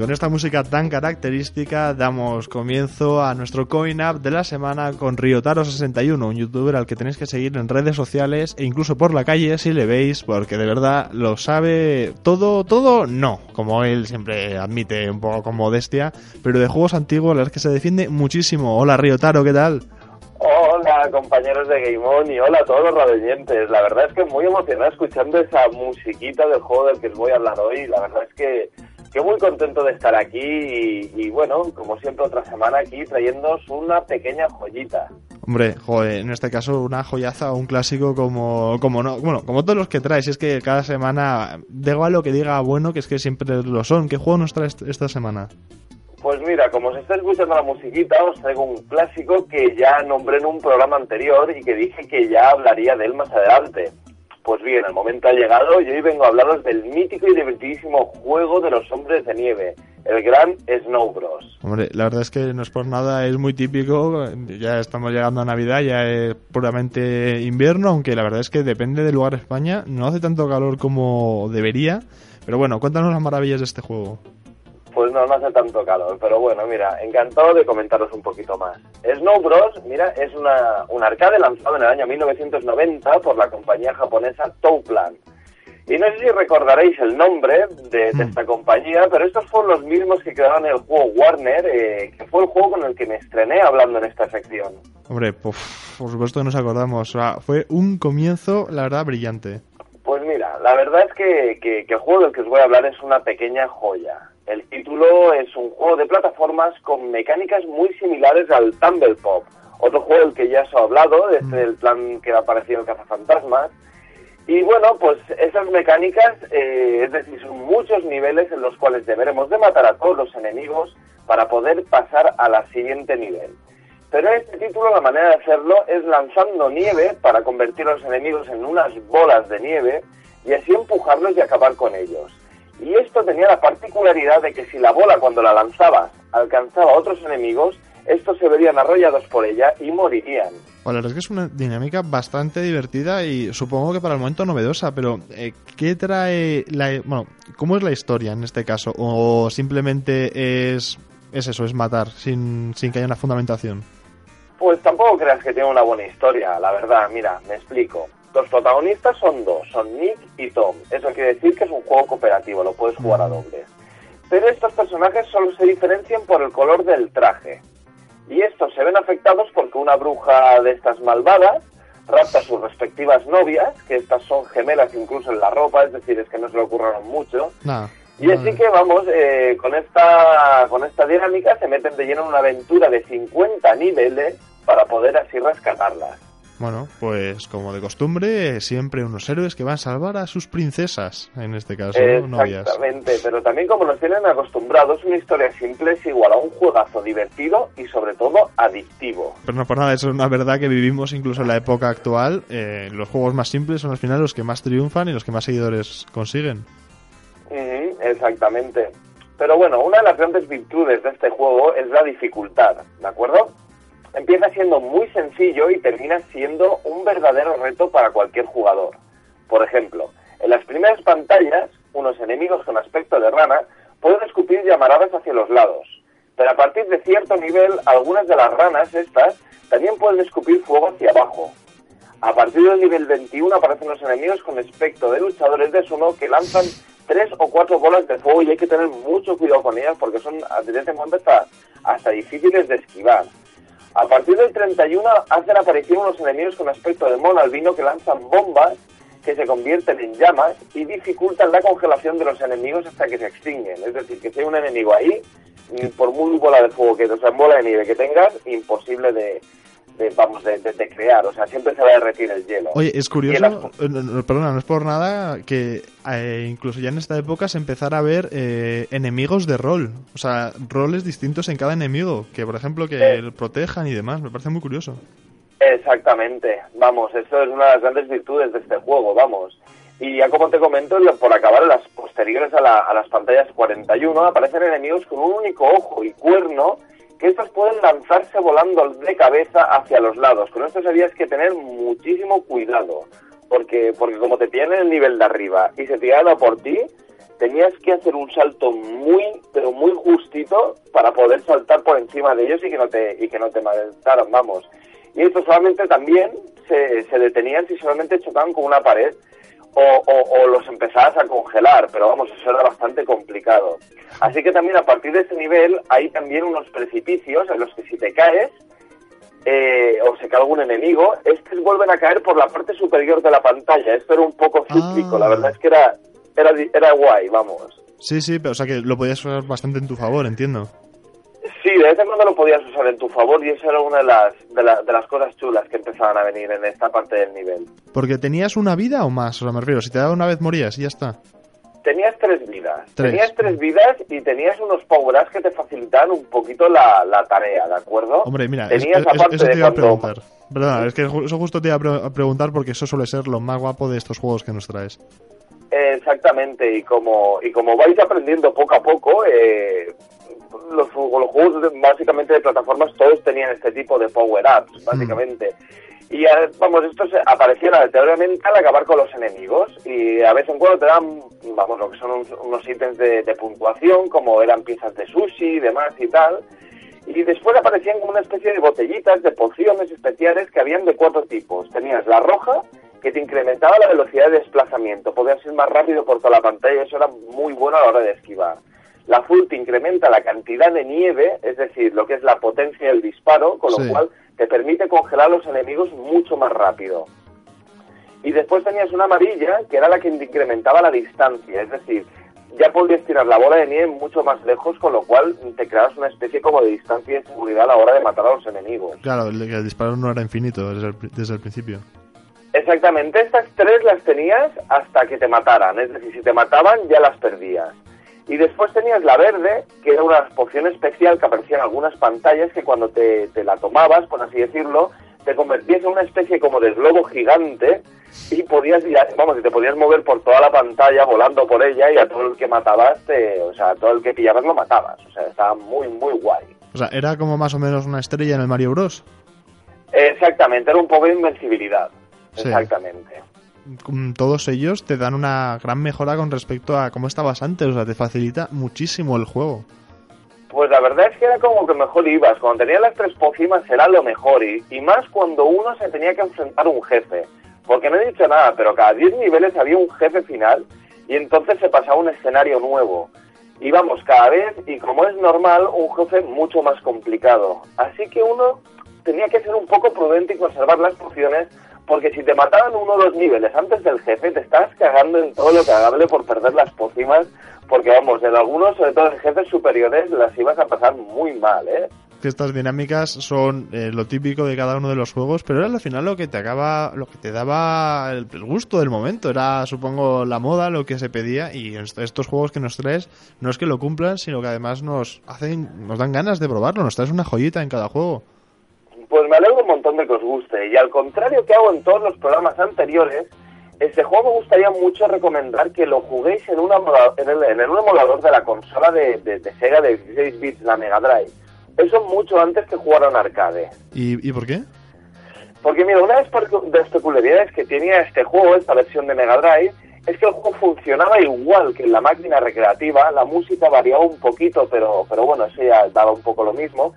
Con esta música tan característica damos comienzo a nuestro Coin Up de la semana con Ryotaro61, un youtuber al que tenéis que seguir en redes sociales e incluso por la calle si le veis, porque de verdad lo sabe todo, todo no, como él siempre admite un poco con modestia, pero de juegos antiguos la es que se defiende muchísimo. Hola Ryotaro, ¿qué tal? Hola compañeros de Game On y hola a todos los radioyentes. La verdad es que muy emocionado escuchando esa musiquita del juego del que os voy a hablar hoy. La verdad es que que muy contento de estar aquí y, bueno, como siempre otra semana aquí trayéndoos una pequeña joyita. Hombre, joder, en este caso una joyaza o un clásico como, como no, bueno, como todos los que traes, es que cada semana, da igual lo que diga bueno, que es que siempre lo son. ¿Qué juego nos traes esta semana? Pues mira, como os está escuchando la musiquita, os traigo un clásico que ya nombré en un programa anterior y que dije que ya hablaría de él más adelante. Pues bien, el momento ha llegado y hoy vengo a hablaros del mítico y divertidísimo juego de los hombres de nieve, el gran Snow Bros. Hombre, la verdad es que no es por nada, es muy típico, ya estamos llegando a Navidad, ya es puramente invierno, aunque la verdad es que depende del lugar de España, no hace tanto calor como debería, pero bueno, cuéntanos las maravillas de este juego. Pues no, no hace tanto calor, pero bueno, mira, encantado de comentaros un poquito más. Snow Bros, mira, es una, un arcade lanzado en el año 1990 por la compañía japonesa Touplan. Y no sé si recordaréis el nombre de, hmm. esta compañía, pero estos fueron los mismos que crearon el juego Warner, eh, que fue el juego con el que me estrené hablando en esta sección. Hombre, por supuesto que nos acordamos. fue un comienzo, la verdad, brillante. Pues mira, la verdad es que, que el juego del que os voy a hablar es una pequeña joya. El título es un juego de plataformas con mecánicas muy similares al Tumble Pop, otro juego del que ya os he hablado, este mm. el plan que ha aparecido en Cazafantasmas. Y bueno, pues esas mecánicas, eh, es decir, son muchos niveles en los cuales deberemos de matar a todos los enemigos para poder pasar a la siguiente nivel. Pero en este título la manera de hacerlo es lanzando nieve para convertir a los enemigos en unas bolas de nieve y así empujarlos y acabar con ellos. Y esto tenía la particularidad de que si la bola cuando la lanzabas alcanzaba a otros enemigos, estos se verían arrollados por ella y morirían. Bueno, la verdad es que es una dinámica bastante divertida y supongo que para el momento novedosa, pero eh, ¿qué trae la... Bueno, ¿cómo es la historia en este caso? ¿O simplemente es, es eso, es matar sin, sin que haya una fundamentación? Pues tampoco creas que tiene una buena historia, la verdad. Mira, me explico. Los protagonistas son dos, son Nick y Tom. Eso quiere decir que es un juego cooperativo, lo puedes jugar a mm. dobles. Pero estos personajes solo se diferencian por el color del traje. Y estos se ven afectados porque una bruja de estas malvadas rapta a sus respectivas novias, que estas son gemelas incluso en la ropa, es decir, es que no se le ocurrieron mucho. Y así que vamos, eh, con, esta, con esta dinámica se meten de lleno en una aventura de 50 niveles para poder así rescatarlas. Bueno, pues como de costumbre, siempre unos héroes que van a salvar a sus princesas, en este caso, novias. Exactamente, pero también como nos tienen acostumbrados, una historia simple es igual a un juegazo divertido y sobre todo adictivo. Pero no por nada, eso es una verdad que vivimos incluso en la época actual. Eh, los juegos más simples son al final los que más triunfan y los que más seguidores consiguen. exactamente. Pero bueno, una de las grandes virtudes de este juego es la dificultad, ¿de acuerdo? Empieza siendo muy sencillo y termina siendo un verdadero reto para cualquier jugador. Por ejemplo, en las primeras pantallas, unos enemigos con aspecto de rana pueden escupir llamaradas hacia los lados, pero a partir de cierto nivel, algunas de las ranas estas también pueden escupir fuego hacia abajo. A partir del nivel 21 aparecen los enemigos con aspecto de luchadores de sumo que lanzan tres o cuatro bolas de fuego y hay que tener mucho cuidado con ellas porque son desde en hasta, hasta difíciles de esquivar. A partir del 31 hacen aparición unos enemigos con aspecto de mono albino que lanzan bombas que se convierten en llamas y dificultan la congelación de los enemigos hasta que se extinguen. Es decir, que si hay un enemigo ahí, por muy bola de fuego que, o sea, bola de nieve que tengas, imposible de, vamos, de, crear, o sea, siempre se va a derretir el hielo. Oye, es curioso, eh, perdona, no es por nada, que eh, incluso ya en esta época se empezara a ver eh, enemigos de rol, o sea, roles distintos en cada enemigo, que por ejemplo que protejan y demás, me parece muy curioso. Exactamente, vamos, esto es una de las grandes virtudes de este juego, vamos. Y ya como te comento, por acabar las posteriores a, a las pantallas 41 aparecen enemigos con un único ojo y cuerno que estos pueden lanzarse volando de cabeza hacia los lados. Con esto sabías que tener muchísimo cuidado, porque, porque como te tienen el nivel de arriba y se tiran a por ti, tenías que hacer un salto muy, pero muy justito para poder saltar por encima de ellos y que no te, y que no te mataran, vamos. Y esto solamente también se, se detenían si solamente chocaban con una pared o, o, los empezabas a congelar, pero vamos, eso era bastante complicado. Así que también a partir de ese nivel hay también unos precipicios en los que si te caes eh, o se cae algún enemigo, estos vuelven a caer por la parte superior de la pantalla. Esto era un poco cíclico, la verdad es que era, era, era guay, vamos. Sí, sí, pero o sea que lo podías usar bastante en tu favor, entiendo. Sí, de vez en cuando lo podías usar en tu favor y eso era una de las, de, las cosas chulas que empezaban a venir en esta parte del nivel. Porque tenías una vida o más, o sea, me refiero, si te daba una vez morías y ya está. Tenías tres vidas. Tenías tres vidas y tenías unos power que te facilitaban un poquito la, tarea, ¿de acuerdo? Hombre, mira, tenías eso te iba a preguntar. Perdona, es que eso justo te iba a preguntar porque eso suele ser lo más guapo de estos juegos que nos traes. Exactamente, y como, y como vais aprendiendo poco a poco, eh, los, los, juegos básicamente de plataformas todos tenían este tipo de power-ups, básicamente. Y vamos, estos aparecían aleatoriamente al acabar con los enemigos y a veces en cuando te dan, vamos, lo que son unos ítems de, de, puntuación, como eran piezas de sushi y demás y tal. Y después aparecían como una especie de botellitas de pociones especiales que habían de cuatro tipos. Tenías la roja, que te incrementaba la velocidad de desplazamiento, podías ir más rápido por toda la pantalla y eso era muy bueno a la hora de esquivar. La full te incrementa la cantidad de nieve, es decir, lo que es la potencia del disparo, con lo cual te permite congelar a los enemigos mucho más rápido. Y después tenías una amarilla, que era la que incrementaba la distancia, es decir, ya podías tirar la bola de nieve mucho más lejos, con lo cual te creabas una especie como de distancia y seguridad a la hora de matar a los enemigos. Claro, el, disparo no era infinito desde el, desde el principio. Exactamente, estas tres las tenías hasta que te mataran, es decir, si te mataban ya las perdías. Y después tenías la verde, que era una poción especial que aparecía en algunas pantallas que cuando te, la tomabas, por así decirlo, te convertías en una especie como de globo gigante y podías, vamos, y te podías mover por toda la pantalla volando por ella y a todo el que matabas, te, o sea, a todo el que pillabas lo matabas. O sea, estaba muy, muy guay. O sea, era como más o menos una estrella en el Mario Bros. Exactamente, era un poco de invencibilidad. Exactamente todos ellos te dan una gran mejora con respecto a cómo estabas antes, o sea, te facilita muchísimo el juego. Pues la verdad es que era como que mejor ibas, cuando tenías las tres pócimas era lo mejor, y, y, más cuando uno se tenía que enfrentar a un jefe, porque no he dicho nada, pero cada 10 niveles había un jefe final, y entonces se pasaba un escenario nuevo. Y vamos, cada vez, y como es normal, un jefe mucho más complicado. Así que uno tenía que ser un poco prudente y conservar las pociones porque si te mataban uno o dos niveles antes del jefe, te estás cagando en todo lo cagable por perder las pócimas, porque vamos, en algunos, sobre todo en jefes superiores, las ibas a pasar muy mal, ¿eh? Estas dinámicas son eh, lo típico de cada uno de los juegos, pero era al final lo que te acaba, lo que te daba el, gusto del momento, era supongo la moda, lo que se pedía, y estos juegos que nos traes no es que lo cumplan, sino que además nos hacen, nos dan ganas de probarlo, nos traes una joyita en cada juego. Me alegro un montón de que os guste. Y al contrario que hago en todos los programas anteriores, este juego me gustaría mucho recomendar que lo juguéis en, una, en, el, en un emulador de la consola de, de, Sega de 16 bits, la Mega Drive. Eso mucho antes que jugar a un arcade. ¿Y, ¿Y por qué? Porque mira, una de las peculiaridades que tenía este juego, esta versión de Mega Drive, es que el juego funcionaba igual que en la máquina recreativa, la música variaba un poquito, pero, pero bueno, eso ya daba un poco lo mismo.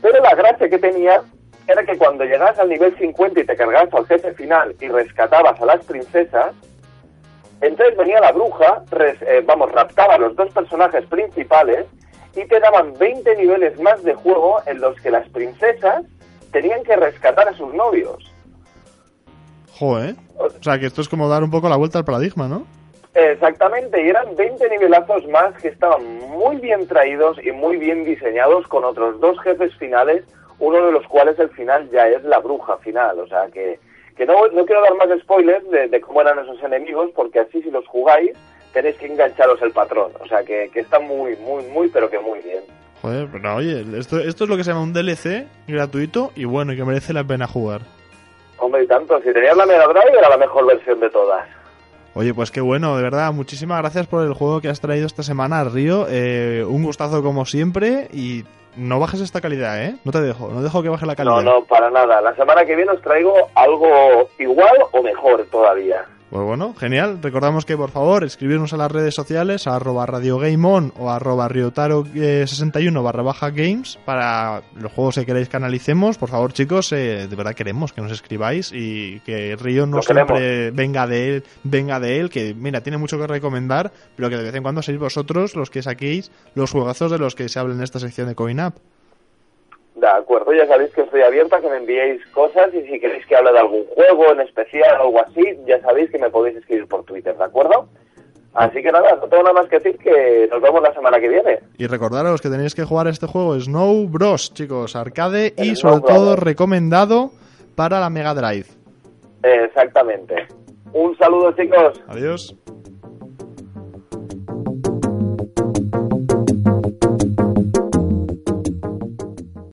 Pero la gracia que tenía era que cuando llegabas al nivel 50 y te cargabas al jefe final y rescatabas a las princesas, entonces venía la bruja, eh, vamos, raptaba a los dos personajes principales y te daban 20 niveles más de juego en los que las princesas tenían que rescatar a sus novios. Joder. O sea, que esto es como dar un poco la vuelta al paradigma, ¿no? Exactamente, y eran 20 nivelazos más que estaban muy bien traídos y muy bien diseñados con otros dos jefes finales uno de los cuales el final ya es la bruja final, o sea que, que no, no quiero dar más spoilers de, cómo eran esos enemigos, porque así si los jugáis tenéis que engancharos el patrón, o sea que, que está muy, muy, muy, pero que muy bien. Joder, pero oye, esto, esto es lo que se llama un DLC gratuito y bueno, y que merece la pena jugar. Hombre, y tanto, si tenías la Mega Drive era la mejor versión de todas. Oye, pues qué bueno, de verdad, muchísimas gracias por el juego que has traído esta semana, Río. Eh, un gustazo como siempre y no bajes esta calidad, ¿eh? No te dejo, no dejo que baje la calidad. No, no, para nada. La semana que viene os traigo algo igual o mejor todavía. Pues bueno, genial. Recordamos que por favor escribirnos a las redes sociales a arroba radiogameon o arroba riotaro61 barra baja games para los juegos que queréis que analicemos. Por favor chicos, eh, de verdad queremos que nos escribáis y que Río no Lo siempre queremos. venga de él, venga de él, que mira, tiene mucho que recomendar, pero que de vez en cuando seáis vosotros los que saquéis los juegazos de los que se habla en esta sección de Coin Up. De acuerdo, ya sabéis que estoy abierta, que me enviéis cosas y si queréis que hable de algún juego en especial o algo así, ya sabéis que me podéis escribir por Twitter, ¿de acuerdo? Así que nada, no tengo nada más que decir que nos vemos la semana que viene. Y recordaros que tenéis que jugar este juego Snow Bros, chicos, arcade y sobre todo recomendado para la Mega Drive. Exactamente. Un saludo chicos. Adiós.